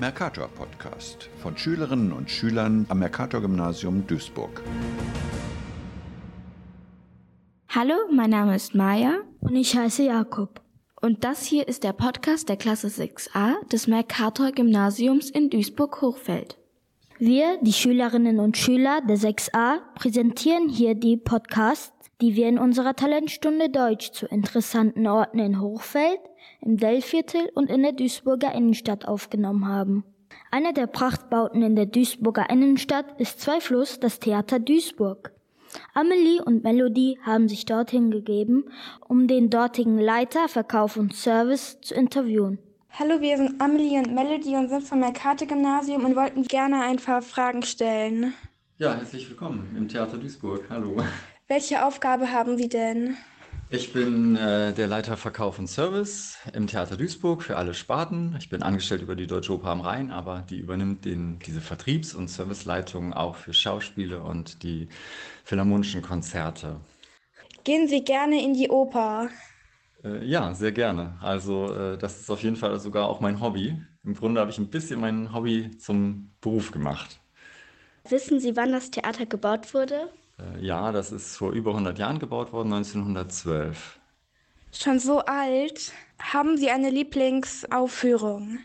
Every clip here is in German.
Mercator Podcast von Schülerinnen und Schülern am Mercator Gymnasium Duisburg. Hallo, mein Name ist Maja und ich heiße Jakob. Und das hier ist der Podcast der Klasse 6a des Mercator Gymnasiums in Duisburg-Hochfeld. Wir, die Schülerinnen und Schüler der 6a, präsentieren hier die Podcasts, die wir in unserer Talentstunde Deutsch zu interessanten Orten in Hochfeld, im Dellviertel und in der Duisburger Innenstadt aufgenommen haben. Eine der Prachtbauten in der Duisburger Innenstadt ist zweifellos das Theater Duisburg. Amelie und Melody haben sich dorthin gegeben, um den dortigen Leiter Verkauf und Service zu interviewen. Hallo, wir sind Amelie und Melody und sind vom Mercator-Gymnasium und wollten gerne ein paar Fragen stellen. Ja, herzlich willkommen im Theater Duisburg. Hallo. Welche Aufgabe haben Sie denn? Ich bin äh, der Leiter Verkauf und Service im Theater Duisburg für alle Sparten. Ich bin angestellt über die Deutsche Oper am Rhein, aber die übernimmt den, diese Vertriebs- und Serviceleitung auch für Schauspiele und die philharmonischen Konzerte. Gehen Sie gerne in die Oper? Äh, ja, sehr gerne. Also äh, das ist auf jeden Fall sogar auch mein Hobby. Im Grunde habe ich ein bisschen mein Hobby zum Beruf gemacht. Wissen Sie, wann das Theater gebaut wurde? Äh, ja, das ist vor über 100 Jahren gebaut worden, 1912. Schon so alt. Haben Sie eine Lieblingsaufführung?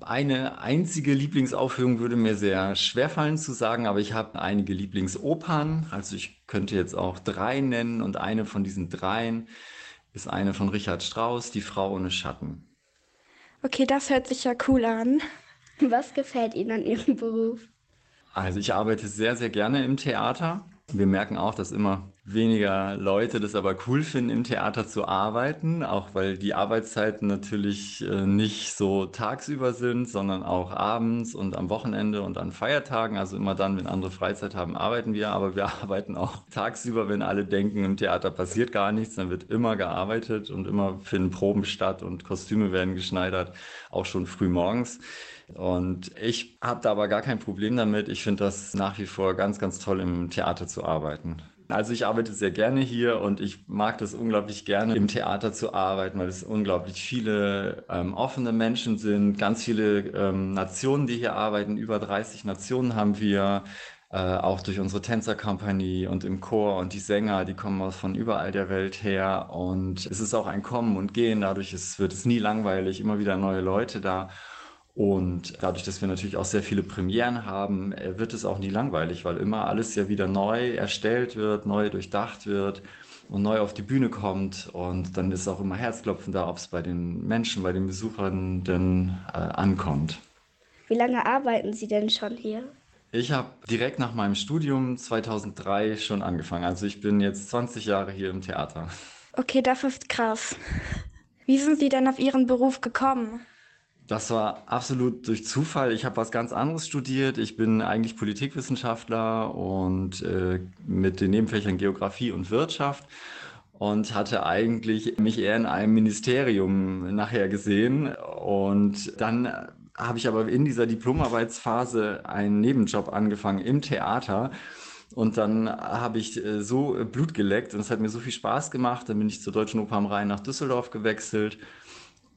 Eine einzige Lieblingsaufführung würde mir sehr schwerfallen zu sagen, aber ich habe einige Lieblingsopern. Also ich könnte jetzt auch drei nennen und eine von diesen dreien ist eine von Richard Strauss, Die Frau ohne Schatten. Okay, das hört sich ja cool an. Was gefällt Ihnen an Ihrem Beruf? Also ich arbeite sehr, sehr gerne im Theater. Wir merken auch, dass immer weniger Leute das aber cool finden, im Theater zu arbeiten, auch weil die Arbeitszeiten natürlich äh, nicht so tagsüber sind, sondern auch abends und am Wochenende und an Feiertagen. Also immer dann, wenn andere Freizeit haben, arbeiten wir, aber wir arbeiten auch tagsüber, wenn alle denken, im Theater passiert gar nichts, dann wird immer gearbeitet und immer finden Proben statt und Kostüme werden geschneidert, auch schon früh morgens. Und ich habe da aber gar kein Problem damit. Ich finde das nach wie vor ganz, ganz toll, im Theater zu arbeiten. Also ich arbeite sehr gerne hier und ich mag das unglaublich gerne, im Theater zu arbeiten, weil es unglaublich viele ähm, offene Menschen sind, ganz viele ähm, Nationen, die hier arbeiten. Über 30 Nationen haben wir. Äh, auch durch unsere Tänzerkompanie und im Chor und die Sänger, die kommen aus von überall der Welt her und es ist auch ein Kommen und Gehen, dadurch ist, wird es nie langweilig, immer wieder neue Leute da und dadurch, dass wir natürlich auch sehr viele Premieren haben, äh, wird es auch nie langweilig, weil immer alles ja wieder neu erstellt wird, neu durchdacht wird und neu auf die Bühne kommt. Und dann ist auch immer Herzklopfen da, ob es bei den Menschen, bei den Besuchern denn äh, ankommt. Wie lange arbeiten Sie denn schon hier? Ich habe direkt nach meinem Studium 2003 schon angefangen. Also ich bin jetzt 20 Jahre hier im Theater. Okay, das ist krass. Wie sind Sie denn auf Ihren Beruf gekommen? Das war absolut durch Zufall. Ich habe was ganz anderes studiert. Ich bin eigentlich Politikwissenschaftler und äh, mit den Nebenfächern Geografie und Wirtschaft und hatte eigentlich mich eher in einem Ministerium nachher gesehen. Und dann habe ich aber in dieser Diplomarbeitsphase einen Nebenjob angefangen im Theater. Und dann habe ich äh, so Blut geleckt und es hat mir so viel Spaß gemacht. Dann bin ich zur Deutschen Oper am Rhein nach Düsseldorf gewechselt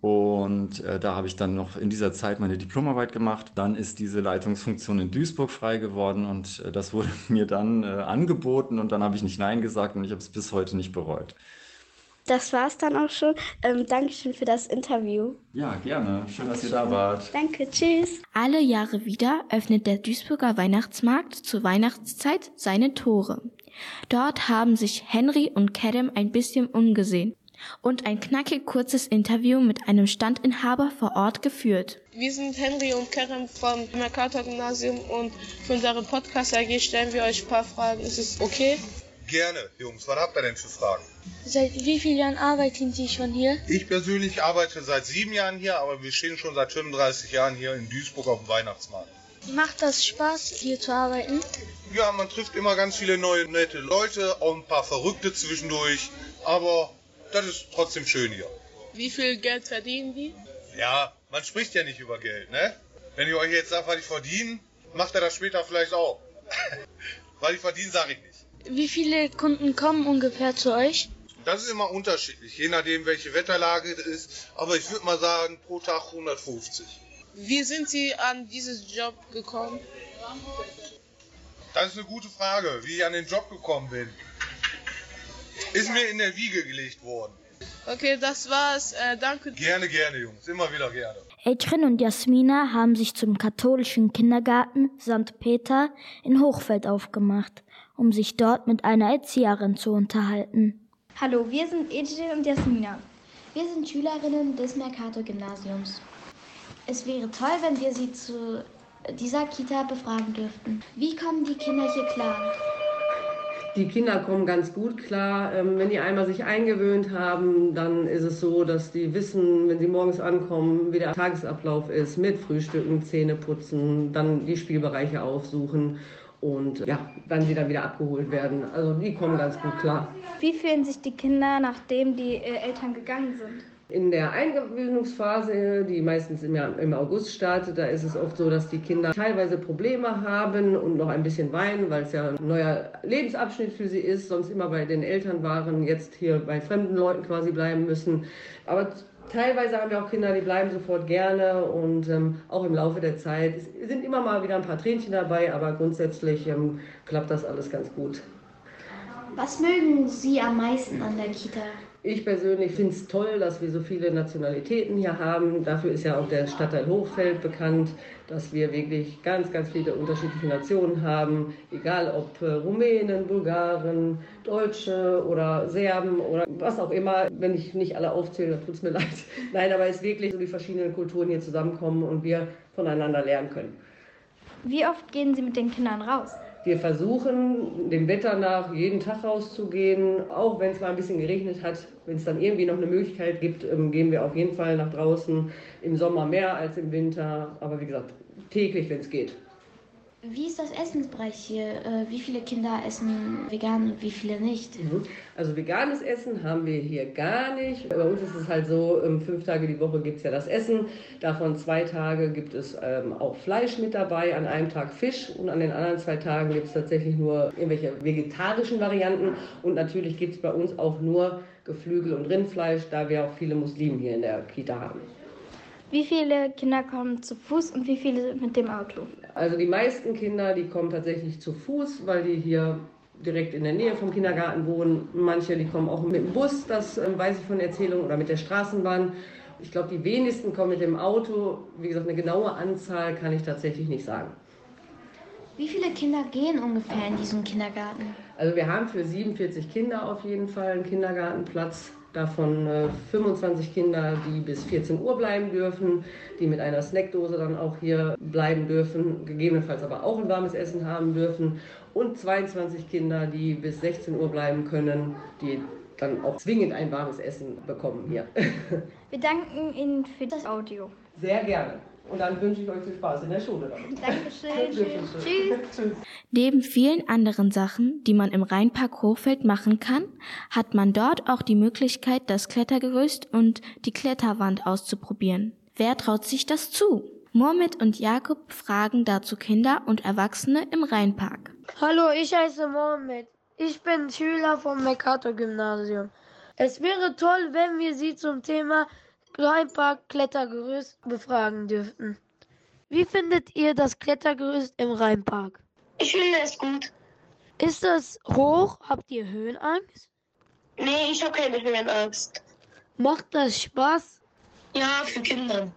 und äh, da habe ich dann noch in dieser Zeit meine Diplomarbeit gemacht. Dann ist diese Leitungsfunktion in Duisburg frei geworden und äh, das wurde mir dann äh, angeboten und dann habe ich nicht Nein gesagt und ich habe es bis heute nicht bereut. Das war es dann auch schon. Ähm, Dankeschön für das Interview. Ja, gerne. Schön, dass ihr da wart. Danke, tschüss. Alle Jahre wieder öffnet der Duisburger Weihnachtsmarkt zur Weihnachtszeit seine Tore. Dort haben sich Henry und Kerem ein bisschen umgesehen und ein knackig kurzes Interview mit einem Standinhaber vor Ort geführt. Wir sind Henry und Kerem vom Mercator Gymnasium und für unseren Podcast AG stellen wir euch ein paar Fragen. Ist es okay? Gerne, Jungs. Was habt ihr denn für Fragen? Seit wie vielen Jahren arbeiten Sie schon hier? Ich persönlich arbeite seit sieben Jahren hier, aber wir stehen schon seit 35 Jahren hier in Duisburg auf dem Weihnachtsmarkt. Macht das Spaß, hier zu arbeiten? Ja, man trifft immer ganz viele neue, nette Leute, auch ein paar Verrückte zwischendurch, aber das ist trotzdem schön hier. Wie viel Geld verdienen die? Ja, man spricht ja nicht über Geld, ne? Wenn ich euch jetzt sage, was ich verdiene, macht er das später vielleicht auch. was ich verdiene, sage ich nicht. Wie viele Kunden kommen ungefähr zu euch? Das ist immer unterschiedlich, je nachdem, welche Wetterlage es ist. Aber ich würde mal sagen, pro Tag 150. Wie sind Sie an diesen Job gekommen? Das ist eine gute Frage, wie ich an den Job gekommen bin. Ist mir in der Wiege gelegt worden. Okay, das war's. Äh, danke. Gerne, gerne, Jungs. Immer wieder gerne. Adrian und Jasmina haben sich zum katholischen Kindergarten St. Peter in Hochfeld aufgemacht, um sich dort mit einer Erzieherin zu unterhalten. Hallo, wir sind Adrian und Jasmina. Wir sind Schülerinnen des Mercator-Gymnasiums. Es wäre toll, wenn wir Sie zu dieser Kita befragen dürften. Wie kommen die Kinder hier klar? Die Kinder kommen ganz gut klar. Ähm, wenn die einmal sich eingewöhnt haben, dann ist es so, dass die wissen, wenn sie morgens ankommen, wie der Tagesablauf ist, mit Frühstücken, Zähne putzen, dann die Spielbereiche aufsuchen und ja, wann sie dann wieder abgeholt werden. Also die kommen ganz gut klar. Wie fühlen sich die Kinder, nachdem die äh, Eltern gegangen sind? In der Eingewöhnungsphase, die meistens im, im, August startet, da ist es oft so, dass die Kinder teilweise Probleme haben und noch ein bisschen weinen, weil es ja ein neuer Lebensabschnitt für sie ist, sonst immer bei den Eltern waren, jetzt hier bei fremden Leuten quasi bleiben müssen. Aber teilweise haben wir auch Kinder, die bleiben sofort gerne und ähm, auch im Laufe der Zeit sind immer mal wieder ein paar Tränchen dabei, aber grundsätzlich ähm, klappt das alles ganz gut. Was mögen Sie am meisten an der Kita? Ich persönlich finde es toll, dass wir so viele Nationalitäten hier haben. Dafür ist ja auch der Stadtteil Hochfeld bekannt, dass wir wirklich ganz, ganz viele unterschiedliche Nationen haben. Egal ob äh, Rumänen, Bulgaren, Deutsche oder Serben oder was auch immer. Wenn ich nicht alle aufzähle, dann tut es mir leid. Nein, aber es ist wirklich so, die verschiedenen Kulturen hier zusammenkommen und wir voneinander lernen können. Wie oft gehen Sie mit den Kindern raus? Wir versuchen, dem Wetter nach jeden Tag rauszugehen, auch wenn es mal ein bisschen geregnet hat. Wenn es dann irgendwie noch eine Möglichkeit gibt, ähm, gehen wir auf jeden Fall nach draußen. Im Sommer mehr als im Winter, aber wie gesagt, täglich, wenn es geht. Wie ist das Essensbereich hier? Äh, wie viele Kinder essen vegan und wie viele nicht? Mhm. Also veganes Essen haben wir hier gar nicht. Bei uns ist es halt so, ähm, fünf Tage die Woche gibt es ja das Essen. Davon zwei Tage gibt es ähm, auch Fleisch mit dabei, an einem Tag Fisch und an den anderen zwei Tagen gibt es tatsächlich nur irgendwelche vegetarischen Varianten. Und natürlich gibt es bei uns auch nur Geflügel und Rindfleisch, da wir auch viele Muslime hier in der Kita haben. Wie viele Kinder kommen zu Fuß und wie viele mit dem Auto? Also die meisten Kinder, die kommen tatsächlich zu Fuß, weil die hier direkt in der Nähe vom Kindergarten wohnen. Manche, die kommen auch mit dem Bus, das äh, weiß ich von Erzählungen, oder mit der Straßenbahn. Ich glaube, die wenigsten kommen mit dem Auto. Wie gesagt, eine genaue Anzahl kann ich tatsächlich nicht sagen. Wie viele Kinder gehen ungefähr in diesen Kindergarten? Also wir haben für 47 Kinder auf jeden Fall einen Kindergartenplatz. Davon äh, 25 Kinder, die bis 14 Uhr bleiben dürfen, die mit einer Snackdose dann auch hier bleiben dürfen, gegebenenfalls aber auch ein warmes Essen haben dürfen. Und 22 Kinder, die bis 16 Uhr bleiben können, die dann auch zwingend ein warmes Essen bekommen hier. Wir danken Ihnen für das Audio. Sehr gerne. Und dann wünsche ich euch viel Spaß in der Schule damit. Dankeschön. Tschüss. Tschüss. Neben vielen anderen Sachen, die man im Rheinpark Hochfeld machen kann, hat man dort auch die Möglichkeit, das Klettergerüst und die Kletterwand auszuprobieren. Wer traut sich das zu? Mohamed und Jakob fragen dazu Kinder und Erwachsene im Rheinpark. Hallo, ich heiße Mohamed. Ich bin Schüler vom Mercator-Gymnasium. Es wäre toll, wenn wir Sie zum Thema Rheinpark Klettergerüst befragen dürften. Wie findet ihr das Klettergerüst im Rheinpark? Ich finde es gut. Ist es hoch? Habt ihr Höhenangst? Nee, ich habe keine Höhenangst. Macht das Spaß? Ja, für Kinder.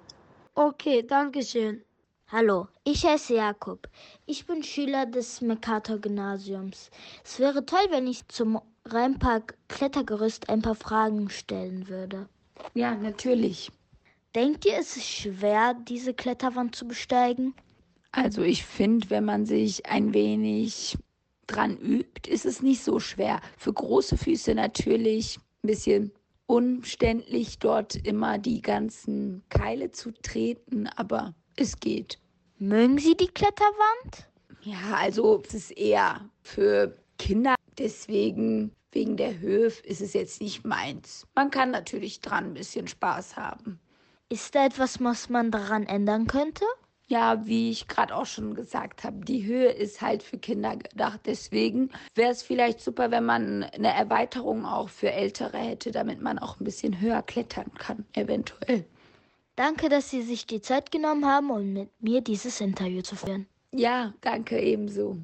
Okay, danke schön. Hallo, ich heiße Jakob. Ich bin Schüler des Mercator-Gymnasiums. Es wäre toll, wenn ich zum Rheinpark Klettergerüst ein paar Fragen stellen würde. Ja, natürlich. Denkt ihr, es ist schwer, diese Kletterwand zu besteigen? Also ich finde, wenn man sich ein wenig dran übt, ist es nicht so schwer. Für große Füße natürlich ein bisschen umständlich, dort immer die ganzen Keile zu treten, aber es geht. Mögen Sie die Kletterwand? Ja, also es ist eher für Kinder. Deswegen, wegen der Höhe, ist es jetzt nicht meins. Man kann natürlich dran ein bisschen Spaß haben. Ist da etwas, was man daran ändern könnte? Ja, wie ich gerade auch schon gesagt habe, die Höhe ist halt für Kinder gedacht. Deswegen wäre es vielleicht super, wenn man eine Erweiterung auch für Ältere hätte, damit man auch ein bisschen höher klettern kann, eventuell. Danke, dass Sie sich die Zeit genommen haben, um mit mir dieses Interview zu führen. Ja, danke ebenso.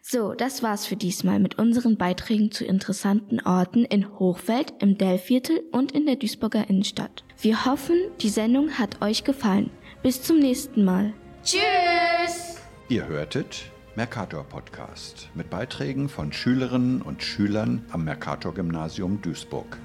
So, das war's für diesmal mit unseren Beiträgen zu interessanten Orten in Hochfeld, im Dellviertel und in der Duisburger Innenstadt. Wir hoffen, die Sendung hat euch gefallen. Bis zum nächsten Mal. Tschüss! Ihr hörtet Mercator Podcast mit Beiträgen von Schülerinnen und Schülern am Mercator Gymnasium Duisburg.